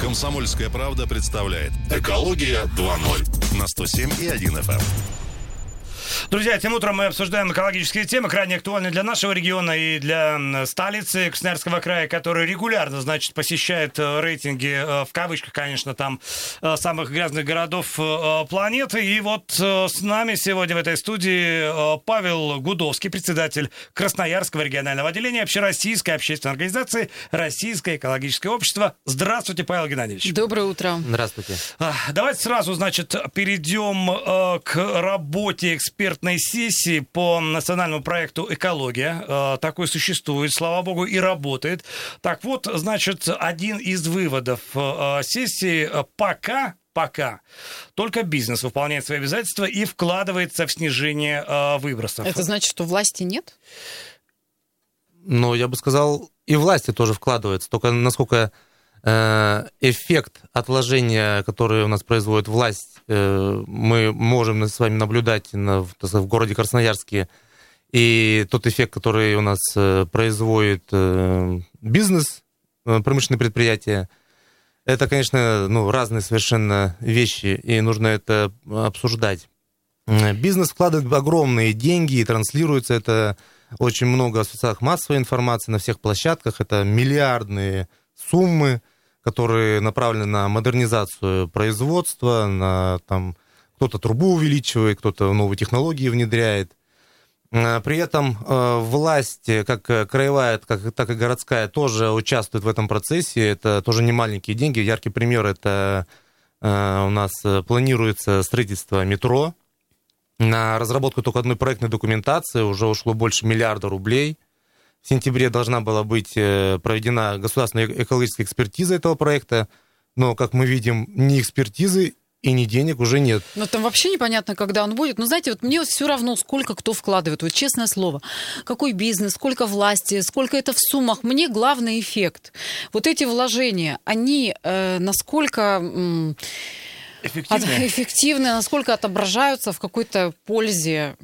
Комсомольская правда представляет «Экология 2.0» на 107,1 FM. Друзья, этим утром мы обсуждаем экологические темы, крайне актуальные для нашего региона и для столицы Красноярского края, который регулярно, значит, посещает э, рейтинги, э, в кавычках, конечно, там, э, самых грязных городов планеты. И вот с нами сегодня в этой студии Павел Гудовский, председатель Красноярского регионального отделения Общероссийской общественной организации Российское экологическое общество. Здравствуйте, Павел Геннадьевич. Доброе утро. Здравствуйте. Давайте сразу, значит, перейдем к работе экспертов экспертной сессии по национальному проекту «Экология». Э, такой существует, слава богу, и работает. Так вот, значит, один из выводов э, сессии пока пока только бизнес выполняет свои обязательства и вкладывается в снижение э, выбросов. Это значит, что власти нет? Ну, я бы сказал, и власти тоже вкладываются. Только насколько эффект отложения, который у нас производит власть, Э, мы можем с вами наблюдать на, в городе Красноярске и тот эффект, который у нас э, производит э, бизнес, промышленные предприятия, это, конечно, ну, разные совершенно вещи, и нужно это обсуждать. Бизнес вкладывает огромные деньги и транслируется это очень много в социальных массовой информации на всех площадках. Это миллиардные суммы, которые направлены на модернизацию производства, на там кто-то трубу увеличивает, кто-то новые технологии внедряет. А, при этом э, власть, как краевая, как, так и городская, тоже участвует в этом процессе. Это тоже не маленькие деньги. Яркий пример это э, у нас планируется строительство метро. На разработку только одной проектной документации уже ушло больше миллиарда рублей – в сентябре должна была быть э, проведена государственная экологическая экспертиза этого проекта, но, как мы видим, ни экспертизы и ни денег уже нет. Ну, там вообще непонятно, когда он будет. Но, знаете, вот мне все равно, сколько кто вкладывает. Вот честное слово. Какой бизнес, сколько власти, сколько это в суммах. Мне главный эффект. Вот эти вложения, они э, насколько... Э, эффективны? эффективны, насколько отображаются в какой-то пользе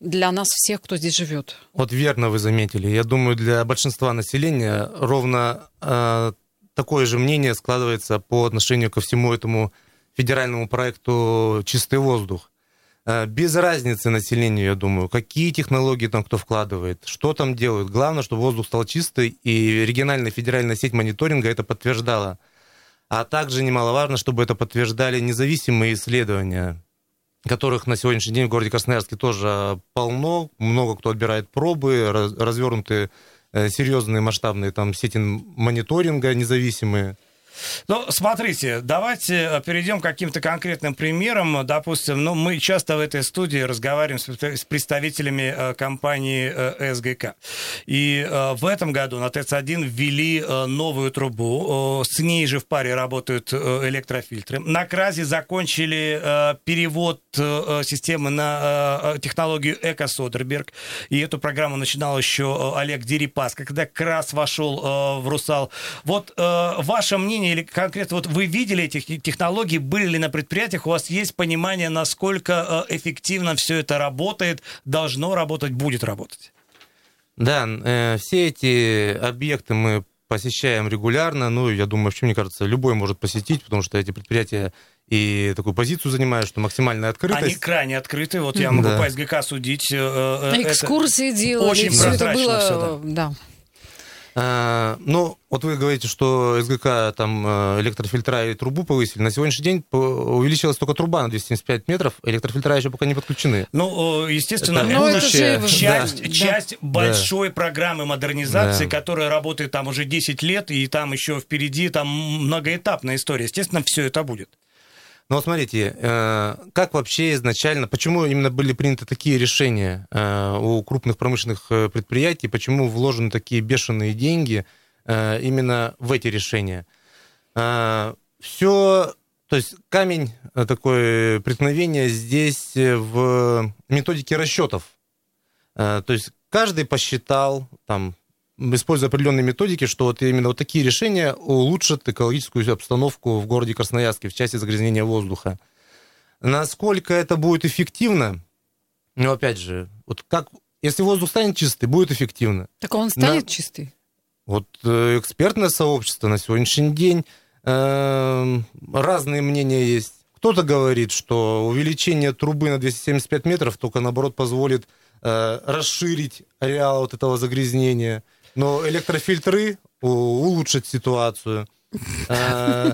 для нас всех, кто здесь живет. Вот верно вы заметили. Я думаю, для большинства населения ровно э, такое же мнение складывается по отношению ко всему этому федеральному проекту «Чистый воздух». Э, без разницы населению, я думаю, какие технологии там кто вкладывает, что там делают. Главное, чтобы воздух стал чистый, и региональная федеральная сеть мониторинга это подтверждала. А также немаловажно, чтобы это подтверждали независимые исследования которых на сегодняшний день в городе Красноярске тоже полно. Много кто отбирает пробы, развернуты э, серьезные масштабные там сети мониторинга независимые. Ну, смотрите, давайте э, перейдем к каким-то конкретным примерам. Допустим, ну, мы часто в этой студии разговариваем с представителями э, компании э, СГК. И в этом году на ТЭЦ-1 ввели новую трубу. С ней же в паре работают электрофильтры. На КРАЗе закончили перевод системы на технологию Эко Содерберг. И эту программу начинал еще Олег Дерипас, когда КРАС вошел в Русал. Вот ваше мнение или конкретно вот вы видели эти технологии, были ли на предприятиях, у вас есть понимание, насколько э, эффективно все это работает, должно работать, будет работать? Да, э, все эти объекты мы посещаем регулярно. Ну, я думаю, вообще, мне кажется, любой может посетить, потому что эти предприятия и такую позицию занимают, что максимальная открытость. Они крайне открыты. Вот я могу да. по СГК судить. Э, Экскурсии делали. Очень все это было, все, да. да. А, ну, вот вы говорите, что СГК там э, электрофильтра и трубу повысили. На сегодняшний день увеличилась только труба на 275 метров, электрофильтра еще пока не подключены. Ну, естественно, это будущее, это часть, да. часть да. большой да. программы модернизации, да. которая работает там уже 10 лет, и там еще впереди там многоэтапная история. Естественно, все это будет. Ну вот смотрите, э, как вообще изначально, почему именно были приняты такие решения э, у крупных промышленных э, предприятий, почему вложены такие бешеные деньги именно в эти решения? Все, то есть камень такое преткновение здесь в методике расчетов. То есть каждый посчитал, там, используя определенные методики, что вот именно вот такие решения улучшат экологическую обстановку в городе Красноярске в части загрязнения воздуха. Насколько это будет эффективно? Ну, опять же, вот как, если воздух станет чистый, будет эффективно. Так он станет на, чистый? Вот э, экспертное сообщество на сегодняшний день Эм, разные мнения есть. Кто-то говорит, что увеличение трубы на 275 метров только, наоборот, позволит э, расширить ареал вот этого загрязнения. Но электрофильтры улучшат ситуацию. Э,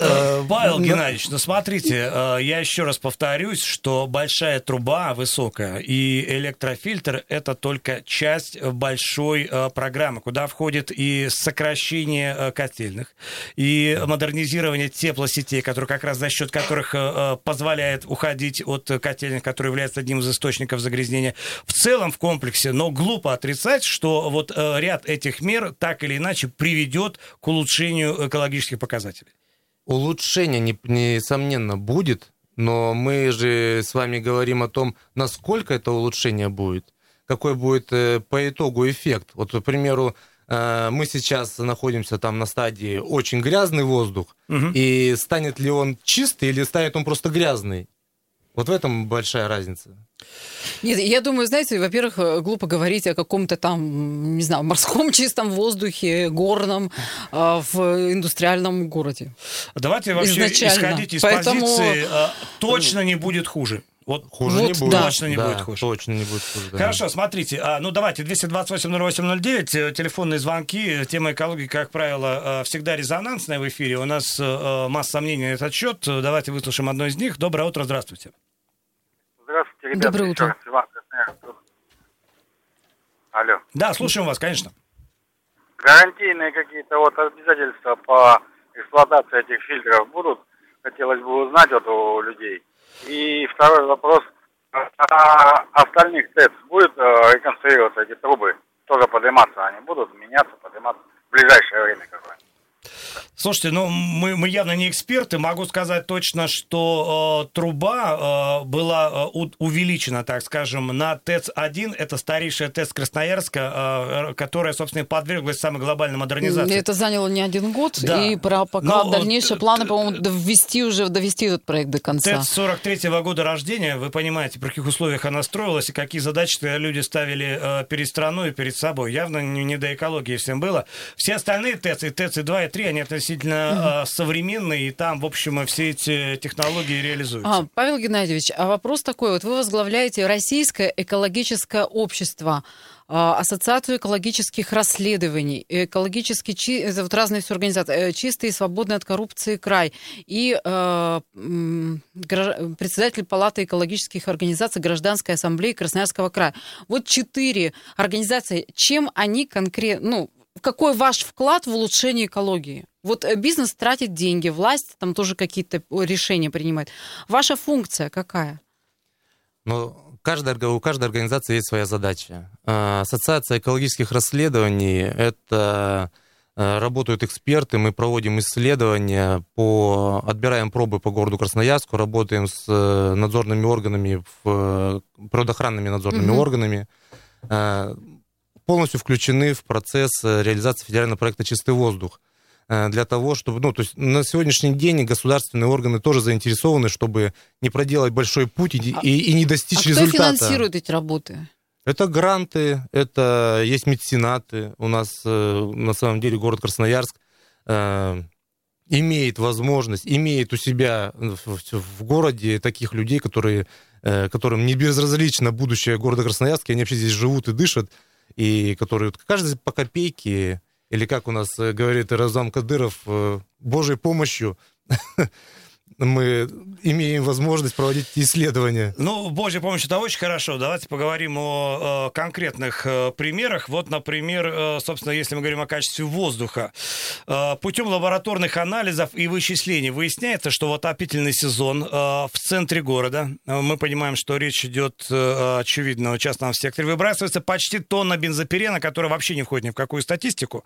э, Павел Геннадьевич, ну смотрите, э, я еще раз повторюсь, что большая труба высокая и электрофильтр это только часть большой программы, куда входит и сокращение котельных, и модернизирование теплосетей, которые как раз за счет которых позволяет уходить от котельных, которые являются одним из источников загрязнения. В целом в комплексе, но глупо отрицать, что вот ряд этих мер так или иначе приведет к улучшению улучшению экологических показателей? Улучшение, несомненно, будет, но мы же с вами говорим о том, насколько это улучшение будет, какой будет э, по итогу эффект. Вот, к примеру, э, мы сейчас находимся там на стадии очень грязный воздух, угу. и станет ли он чистый или станет он просто грязный? Вот в этом большая разница. Нет, я думаю, знаете, во-первых, э, глупо говорить о каком-то там, не знаю, морском чистом воздухе, горном э, в индустриальном городе. Давайте вообще исходить из Поэтому... позиции э, «точно не будет хуже». Вот хуже вот, не будет. Да. Точно не да, будет хуже. Точно не будет хуже. Да. Хорошо, смотрите. А, ну давайте 228-08-09, телефонные звонки. Тема экологии, как правило, всегда резонансная в эфире. У нас масса сомнений на этот счет. Давайте выслушаем одно из них. Доброе утро, здравствуйте. Здравствуйте, ребята. Доброе утро. Иван Алло. Да, слушаем вас, конечно. Гарантийные какие-то вот обязательства по эксплуатации этих фильтров будут? Хотелось бы узнать вот у людей. И второй вопрос. А остальных ТЭЦ будет э, реконструироваться эти трубы? Тоже подниматься они будут, меняться, подниматься в ближайшее время какое-нибудь? Слушайте, ну мы, мы явно не эксперты. Могу сказать точно, что э, труба э, была э, увеличена, так скажем, на ТЭЦ-1. Это старейшая ТЭЦ Красноярска, э, которая, собственно, подверглась самой глобальной модернизации. Это заняло не один год. Да. И про, пока Но, дальнейшие э, планы, по-моему, довести уже, довести этот проект до конца. ТЭЦ 43-го года рождения. Вы понимаете, при каких условиях она строилась и какие задачи люди ставили э, перед страной и перед собой. Явно не, не до экологии всем было. Все остальные ТЭЦ, и ТЭЦ и 2, и 3, они относительно mm-hmm. современные, и там, в общем, все эти технологии реализуются. А, Павел Геннадьевич, а вопрос такой. Вот вы возглавляете Российское экологическое общество. А, Ассоциацию экологических расследований, экологически чи... вот разные все организации, э, чистый и свободный от коррупции край, и э, председатель Палаты экологических организаций Гражданской ассамблеи Красноярского края. Вот четыре организации. Чем они конкретно, ну, какой ваш вклад в улучшение экологии? Вот э, бизнес тратит деньги, власть там тоже какие-то решения принимает. Ваша функция какая? Ну, каждая, у каждой организации есть своя задача. А, Ассоциация экологических расследований – это э, работают эксперты, мы проводим исследования, по, отбираем пробы по городу Красноярску, работаем с э, надзорными органами, в, природоохранными надзорными угу. органами, полностью включены в процесс реализации федерального проекта «Чистый воздух». Э, для того, чтобы, ну, то есть на сегодняшний день государственные органы тоже заинтересованы, чтобы не проделать большой путь и, а, и, и не достичь а результата. кто финансирует эти работы? Это гранты, это есть меценаты. У нас э, на самом деле город Красноярск э, имеет возможность, имеет у себя в, в городе таких людей, которые, э, которым не безразлично будущее города Красноярска, они вообще здесь живут и дышат, и которые каждый по копейке или как у нас э, говорит Разам Кадыров, э, Божьей помощью мы имеем возможность проводить исследования. Ну, Божья помощь это очень хорошо. Давайте поговорим о, о конкретных э, примерах. Вот, например, э, собственно, если мы говорим о качестве воздуха. Э, путем лабораторных анализов и вычислений выясняется, что в отопительный сезон э, в центре города, э, мы понимаем, что речь идет, э, очевидно, о частном секторе, выбрасывается почти тонна бензопирена, которая вообще не входит ни в какую статистику.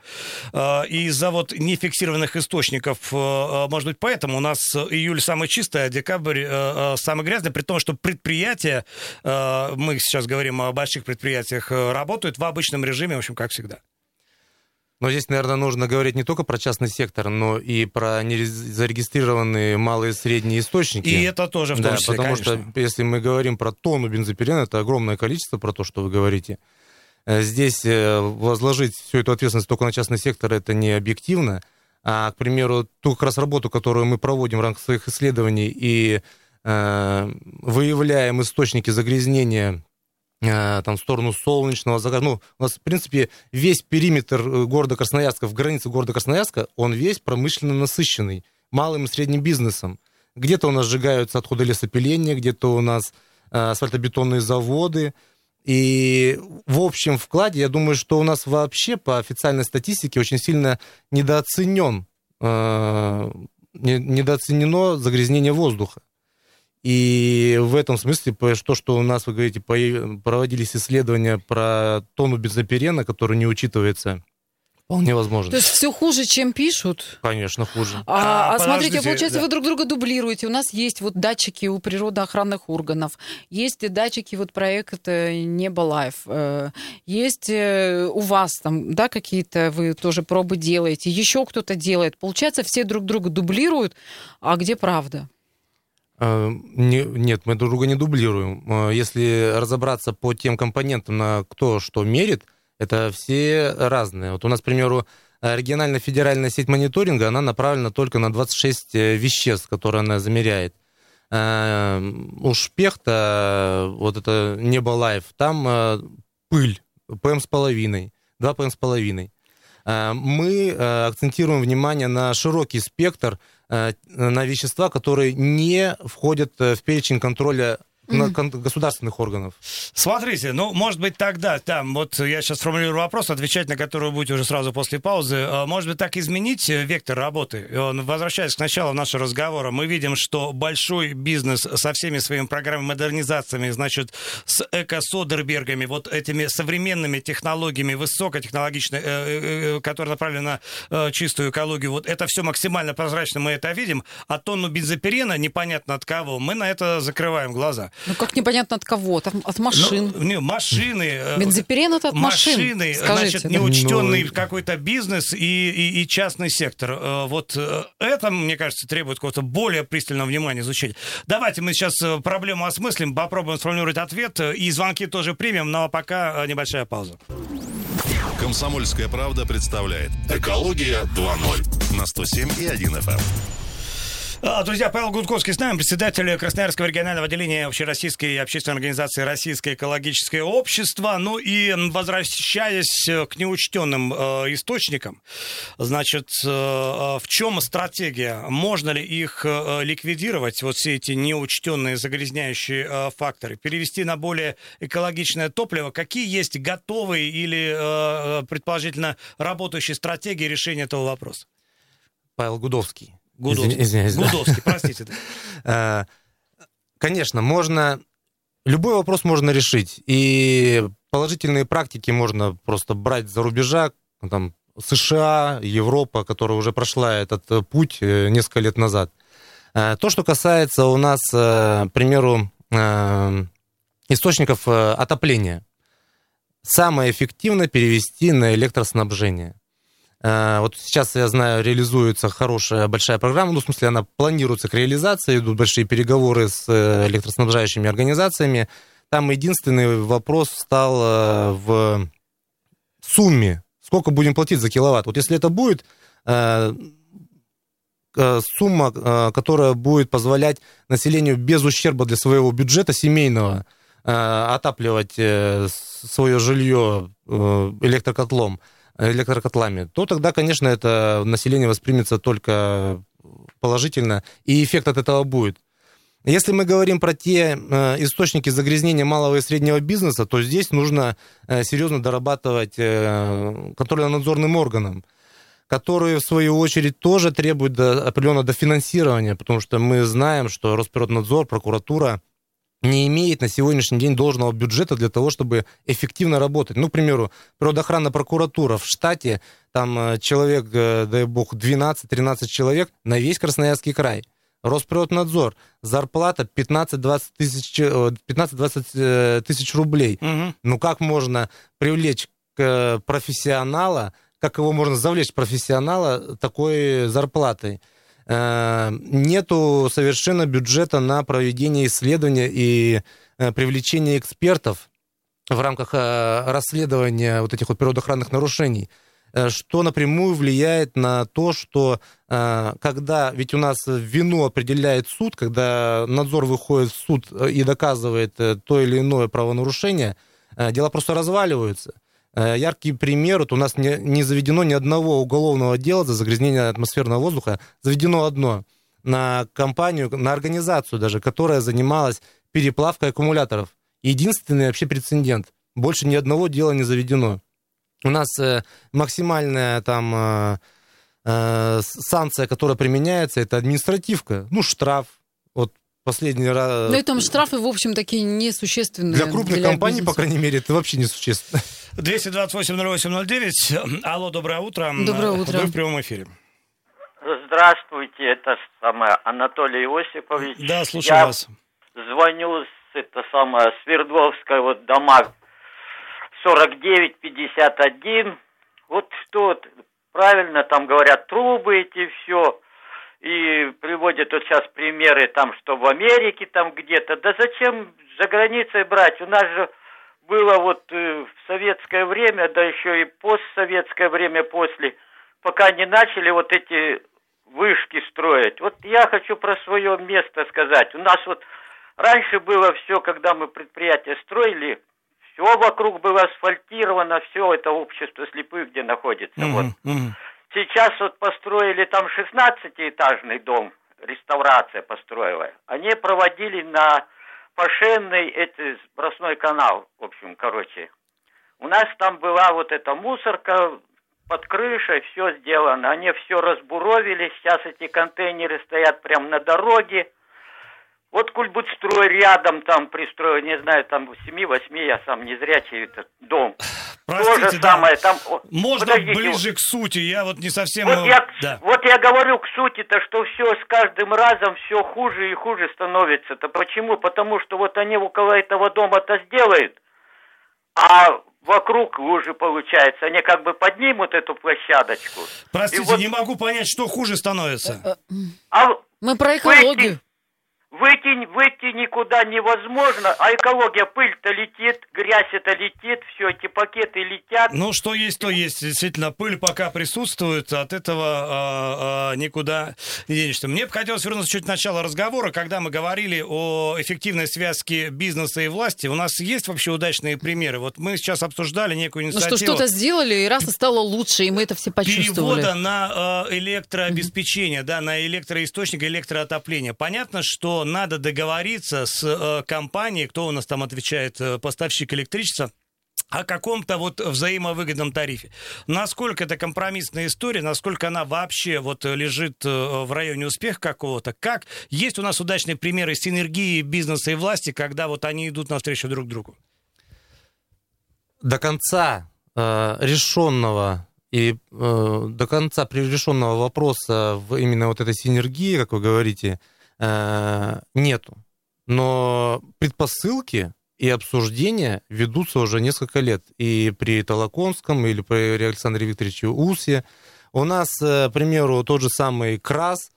Э, из-за вот нефиксированных источников, э, э может быть, поэтому у нас июль самый чистый, а декабрь э, э, самый грязный, при том, что предприятия, э, мы сейчас говорим о больших предприятиях, э, работают в обычном режиме, в общем, как всегда. Но здесь, наверное, нужно говорить не только про частный сектор, но и про зарегистрированные малые и средние источники. И это тоже в том да, числе, потому конечно. что если мы говорим про тонну бензопирена, это огромное количество, про то, что вы говорите. Здесь возложить всю эту ответственность только на частный сектор, это не объективно. А, к примеру, ту как раз работу, которую мы проводим в рамках своих исследований и э, выявляем источники загрязнения э, там, в сторону солнечного загара. Ну, у нас, в принципе, весь периметр э, города Красноярска, в границе города Красноярска, он весь промышленно насыщенный малым и средним бизнесом. Где-то у нас сжигаются отходы лесопиления, где-то у нас э, асфальтобетонные заводы, и в общем вкладе, я думаю, что у нас вообще по официальной статистике очень сильно недооценен, э, недооценено загрязнение воздуха. И в этом смысле то, что у нас, вы говорите, проводились исследования про тону бензопирена, который не учитывается Вполне возможно. То есть все хуже, чем пишут? Конечно, хуже. А, а, а смотрите, получается, да. вы друг друга дублируете. У нас есть вот датчики у природоохранных органов, есть датчики вот проекта Nebo Live, э, есть э, у вас там, да, какие-то вы тоже пробы делаете, еще кто-то делает. Получается, все друг друга дублируют, а где правда? А, не, нет, мы друг друга не дублируем. Если разобраться по тем компонентам, на кто что мерит, это все разные. Вот у нас, к примеру, регионально-федеральная сеть мониторинга, она направлена только на 26 э, веществ, которые она замеряет. Э, у Шпехта, вот это Nebo Live, там э, пыль, PM с половиной, 2 PM с половиной. Мы акцентируем внимание на широкий спектр, на вещества, которые не входят в перечень контроля государственных органов. Смотрите, ну, может быть, тогда, там, вот я сейчас сформулирую вопрос, отвечать на который вы будете уже сразу после паузы. А, может быть, так изменить э, вектор работы? Возвращаясь к началу нашего разговора, мы видим, что большой бизнес со всеми своими программами модернизациями, значит, с эко-содербергами, вот этими современными технологиями, высокотехнологичными, э, э, которые направлены на чистую экологию, вот это все максимально прозрачно, мы это видим, а тонну бензопирена, непонятно от кого, мы на это закрываем глаза. Ну, как непонятно от кого? От, от машин. Ну, не, машины. Э, Бензопирен это от машин. Машины, скажите, значит, неучтенный ну... какой-то бизнес и, и, и частный сектор. Э, вот э, это, мне кажется, требует какого-то более пристального внимания изучить. Давайте мы сейчас проблему осмыслим, попробуем сформулировать ответ, и звонки тоже примем, но пока небольшая пауза. Комсомольская правда представляет «Экология 2.0» на 107 и 1 FM. А, друзья, Павел Гудковский с нами, председатель Красноярского регионального отделения Общероссийской общественной организации «Российское экологическое общество». Ну и возвращаясь к неучтенным э, источникам, значит, э, в чем стратегия? Можно ли их э, ликвидировать, вот все эти неучтенные загрязняющие э, факторы, перевести на более экологичное топливо? Какие есть готовые или, э, э предположительно, работающие стратегии решения этого вопроса? Павел Гудовский. Гудовский. Извиняюсь. Гудовский, простите. Э, конечно, можно... Любой вопрос можно решить. И положительные практики можно просто брать за рубежа, там, США, Европа, которая уже прошла этот э, путь э, несколько лет назад. То, что касается у нас, к примеру, источников отопления, самое эффективно перевести на электроснабжение. Э, вот сейчас, я знаю, реализуется хорошая большая программа, ну, в смысле, она планируется к реализации, идут большие переговоры с э, электроснабжающими организациями. Там единственный вопрос стал э, в сумме. Сколько будем платить за киловатт? Вот если это будет сумма, которая будет позволять населению без ущерба для своего бюджета семейного отапливать свое жилье электрокотлом, электрокотлами, то тогда, конечно, это население воспримется только положительно, и эффект от этого будет. Если мы говорим про те э, источники загрязнения малого и среднего бизнеса, то здесь нужно э, серьезно дорабатывать э, контрольно-надзорным органам, которые, в свою очередь, тоже требуют до, определенного дофинансирования, потому что мы знаем, что Росприроднадзор, прокуратура не имеет на сегодняшний день должного бюджета для того, чтобы эффективно работать. Ну, к примеру, природоохранная прокуратура в штате, там э, человек, э, дай бог, 12-13 человек на весь Красноярский край. Росприроднадзор, зарплата 15-20 тысяч, 15-20 э, тысяч рублей. Угу. Ну, как можно привлечь профессионала, как его можно завлечь профессионала такой зарплатой? Э, нету совершенно бюджета на проведение исследования и э, привлечение экспертов в рамках э, расследования вот этих вот природоохранных нарушений. что напрямую влияет на то, что когда, ведь у нас вину определяет суд, когда надзор выходит в суд и доказывает то или иное правонарушение, дела просто разваливаются. Яркий пример, вот у нас не, не заведено ни одного уголовного дела за загрязнение атмосферного воздуха, заведено одно на компанию, на организацию даже, которая занималась переплавкой аккумуляторов. Единственный вообще прецедент. Больше ни одного дела не заведено. У нас э, максимальная там э, э, санкция, которая применяется, это административка. Ну, штраф. Последний раз... Ну, и там штрафы, в общем, такие несущественные. Для крупных для компаний, бизнеса. по крайней мере, это вообще несущественно. 228-08-09. Алло, доброе утро. Доброе утро. Вы в прямом эфире. Здравствуйте, это самое Анатолий Осипович. Да, слушаю Я вас. звоню с это самое Свердловская вот дома 49-51. Вот что правильно там говорят, трубы эти все. И приводят вот сейчас примеры там, что в Америке там где-то. Да зачем за границей брать? У нас же было вот э, в советское время, да еще и постсоветское время после, пока не начали вот эти вышки строить. Вот я хочу про свое место сказать. У нас вот раньше было все, когда мы предприятие строили, все вокруг было асфальтировано, все это общество слепых, где находится. Mm-hmm. Вот. Mm-hmm. Сейчас вот построили там 16-этажный дом, реставрация построила. Они проводили на Пашенный это сбросной канал, в общем, короче. У нас там была вот эта мусорка под крышей, все сделано. Они все разбуровили, сейчас эти контейнеры стоят прямо на дороге. Вот Кульбудстрой рядом там пристроил, не знаю, там в 7-8, я сам не зрячий этот дом. Простите, То же да. самое, там... Можно Подождите, ближе к сути, я вот не совсем... Вот, я, да. вот я говорю к сути-то, что все с каждым разом все хуже и хуже становится-то. Почему? Потому что вот они около этого дома-то сделают, а вокруг лужи получается. Они как бы поднимут эту площадочку. Простите, вот... не могу понять, что хуже становится. А Мы про экологию. Выйти, выйти никуда невозможно, а экология, пыль-то летит, грязь это летит, все эти пакеты летят. Ну, что есть, то есть. Действительно, пыль пока присутствует, от этого а, а, никуда не денешься. Мне бы хотелось вернуться чуть к началу разговора, когда мы говорили о эффективной связке бизнеса и власти. У нас есть вообще удачные примеры? Вот мы сейчас обсуждали некую инициативу. Ну, что что-то сделали, и раз и стало лучше, и мы это все почувствовали. Перевода на э, электрообеспечение, mm-hmm. да, на электроисточник, электроотопление. Понятно, что надо договориться с э, компанией, кто у нас там отвечает, э, поставщик электричества, о каком-то вот взаимовыгодном тарифе. Насколько это компромиссная история, насколько она вообще вот лежит э, в районе успеха какого-то, как есть у нас удачные примеры синергии бизнеса и власти, когда вот они идут навстречу друг другу? До конца э, решенного и э, до конца решенного вопроса в именно вот этой синергии, как вы говорите, Э, нету. Но предпосылки и обсуждения ведутся уже несколько лет. И при Толоконском или при Александре Викторовиче Усе. У нас, э, к примеру, тот же самый КРАС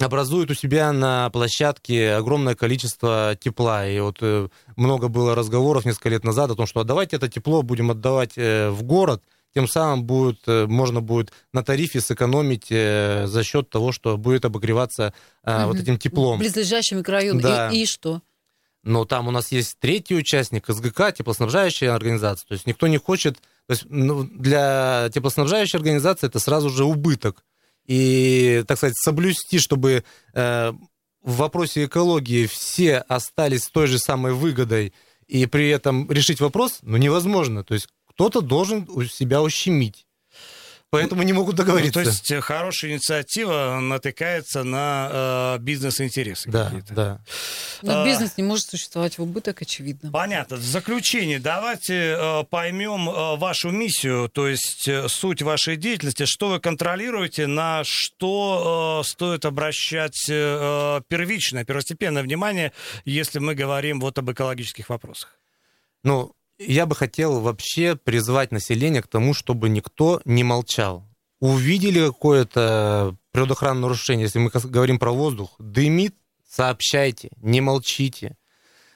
образует у себя на площадке огромное количество тепла. И вот э, много было разговоров несколько лет назад о том, что давайте это тепло будем отдавать в город – тем самым будет, э, можно будет на тарифе сэкономить э, за счет того, что будет обогреваться угу. вот этим теплом. В близлежащем микрорайоне. Да. И, и что? Но там у нас есть третий участник, СГК, теплоснабжающая организация. То есть никто не хочет... То есть ну, для теплоснабжающей организации это сразу же убыток. И, так сказать, соблюсти, чтобы э, в вопросе экологии все остались с той же самой выгодой, и при этом решить вопрос, ну, невозможно. То есть кто-то должен у себя ущемить. Поэтому не могут договориться. Ну, то есть э, хорошая инициатива натыкается на э, бизнес-интересы да, какие-то. Да. Но а, бизнес не может существовать в убыток, очевидно. Понятно. В заключение давайте э, поймем э, вашу миссию, то есть э, суть вашей деятельности, что вы контролируете, на что э, стоит обращать э, первичное, первостепенное внимание, если мы говорим вот об экологических вопросах. Ну, я бы хотел вообще призвать население к тому, чтобы никто не молчал. Увидели какое-то природоохранное нарушение, если мы говорим про воздух, дымит, сообщайте, не молчите.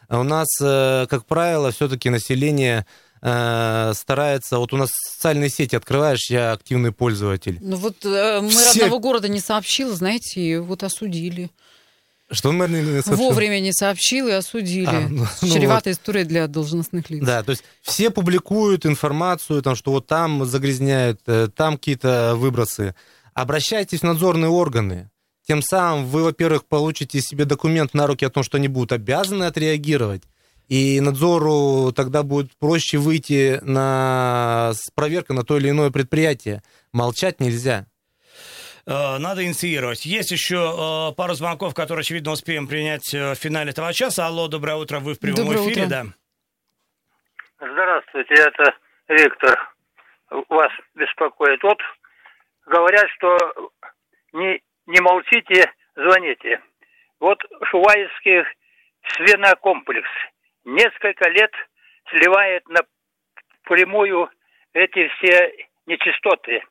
А у нас, э, как правило, все-таки население э, старается... Вот у нас социальные сети открываешь, я активный пользователь. Ну вот э, мэр Все- одного города не сообщил, знаете, и вот осудили. Что мэр не- сообщил? Вовремя не сообщил и осудили. А, ну, ну Чреватая история для должностных лиц. Да, то есть все публикуют информацию, там, что вот там загрязняют, э, там какие-то выбросы. Обращайтесь в надзорные органы. Тем самым вы, во-первых, получите себе документ на руки о том, что они будут обязаны отреагировать. И надзору тогда будет проще выйти на, с проверкой на то или иное предприятие. Молчать нельзя. Э, Надо инициировать. Есть еще э, пару звонков, которые, очевидно, успеем принять э, в финале этого часа. Алло, доброе утро, вы в прямом Доброе эфире, утро. да. Здравствуйте, это Виктор. Вас беспокоит. Вот говорят, что не, не молчите, звоните. Вот Шуваевский свинокомплекс несколько лет сливает напрямую эти все нечистоты.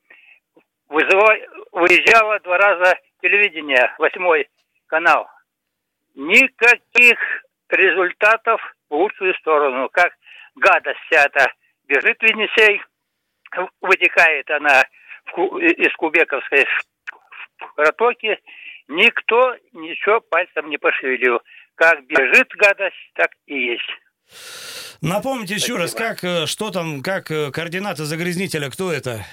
Вызывай, выезжало два раза телевидение, восьмой канал. Никаких результатов в лучшую сторону. Как гадость вся эта бежит в Енисей, вытекает она из Кубековской протоки, никто ничего пальцем не пошевелил. Как бежит гадость, так и есть. Напомните еще раз, Спасибо. как, э, что там, как э, координаты загрязнителя, кто это?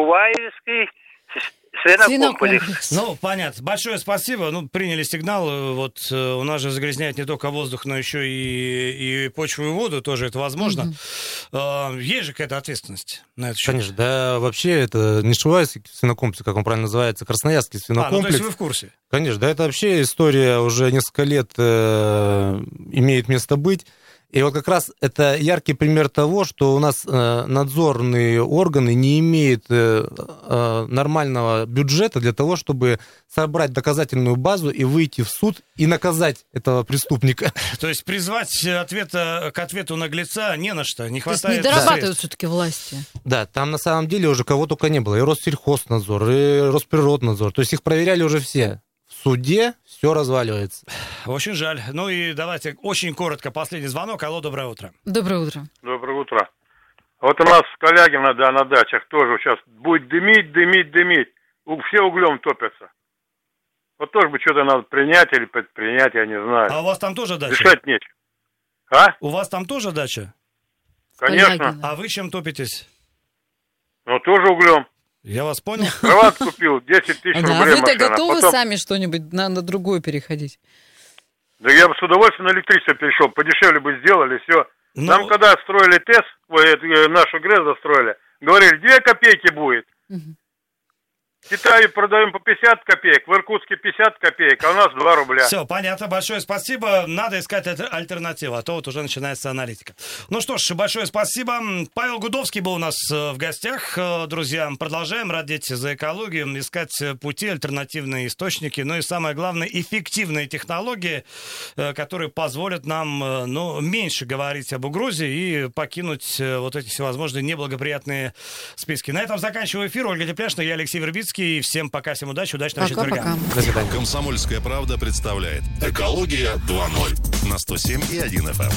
Шуваевский с- свинокомплекс. Свинокомплекс. Ну, понятно. Большое спасибо. Ну, приняли сигнал. Вот э, у нас же загрязняет не только воздух, но еще и, и почву и воду. Тоже это возможно. Э, Есть же какая-то ответственность на это счет. Конечно, да, вообще это не Шувайский свинокомплекс, как он правильно называется, Красноярский А, ну, то свинокомплекс. есть вы в курсе. Конечно, да, это вообще история уже несколько лет э, имеет место быть. И вот как раз это яркий пример того, что у нас э, надзорные органы не имеют э, э, нормального бюджета для того, чтобы собрать доказательную базу и выйти в суд и наказать этого преступника. То есть призвать ответа, к ответу наглеца не на что. Не То есть хватает не дорабатывают все-таки власти. Да, там на самом деле уже кого только не было. И Россельхознадзор, и Росприроднадзор. То есть их проверяли уже все. Суде все разваливается. Очень жаль. Ну и давайте очень коротко последний звонок. Алло, доброе утро. Доброе утро. Доброе утро. Вот у нас Калягина, да, на дачах тоже сейчас будет дымить, дымить, дымить. Все углем топятся. Вот тоже бы что-то надо принять или предпринять, я не знаю. А у вас там тоже дача? Решать нечего. А? У вас там тоже дача? Конечно. Калягина. А вы чем топитесь? Но тоже углем. Я вас понял. Кровать купил, 10 тысяч Да, а рублей вы-то машина. готовы Потом- сами что-нибудь на, на другое переходить? Да я бы с удовольствием на электричество перешел, подешевле бы сделали, все. Ну, Нам когда строили ТЭС, э, нашу ГРЭС достроили, говорили, 2 копейки будет. Мгм. В продаем по 50 копеек, в Иркутске 50 копеек, а у нас 2 рубля. Все, понятно. Большое спасибо. Надо искать альтер- альтернативу, а то вот уже начинается аналитика. Ну что ж, большое спасибо. Павел Гудовский был у нас э, в гостях. Э, Друзья, продолжаем родить за экологию, искать пути, альтернативные источники, ну и самое главное, эффективные технологии, э, которые позволят нам ну, меньше говорить об угрозе и покинуть вот эти всевозможные неблагоприятные списки. На этом заканчиваю эфир. Ольга Тепляшина, я Алексей Вербицкий. Всем пока, всем удачи, удачного четверга. Пока-пока. До свидания. Комсомольская правда представляет Экология 2.0 на 107 и 1 FM.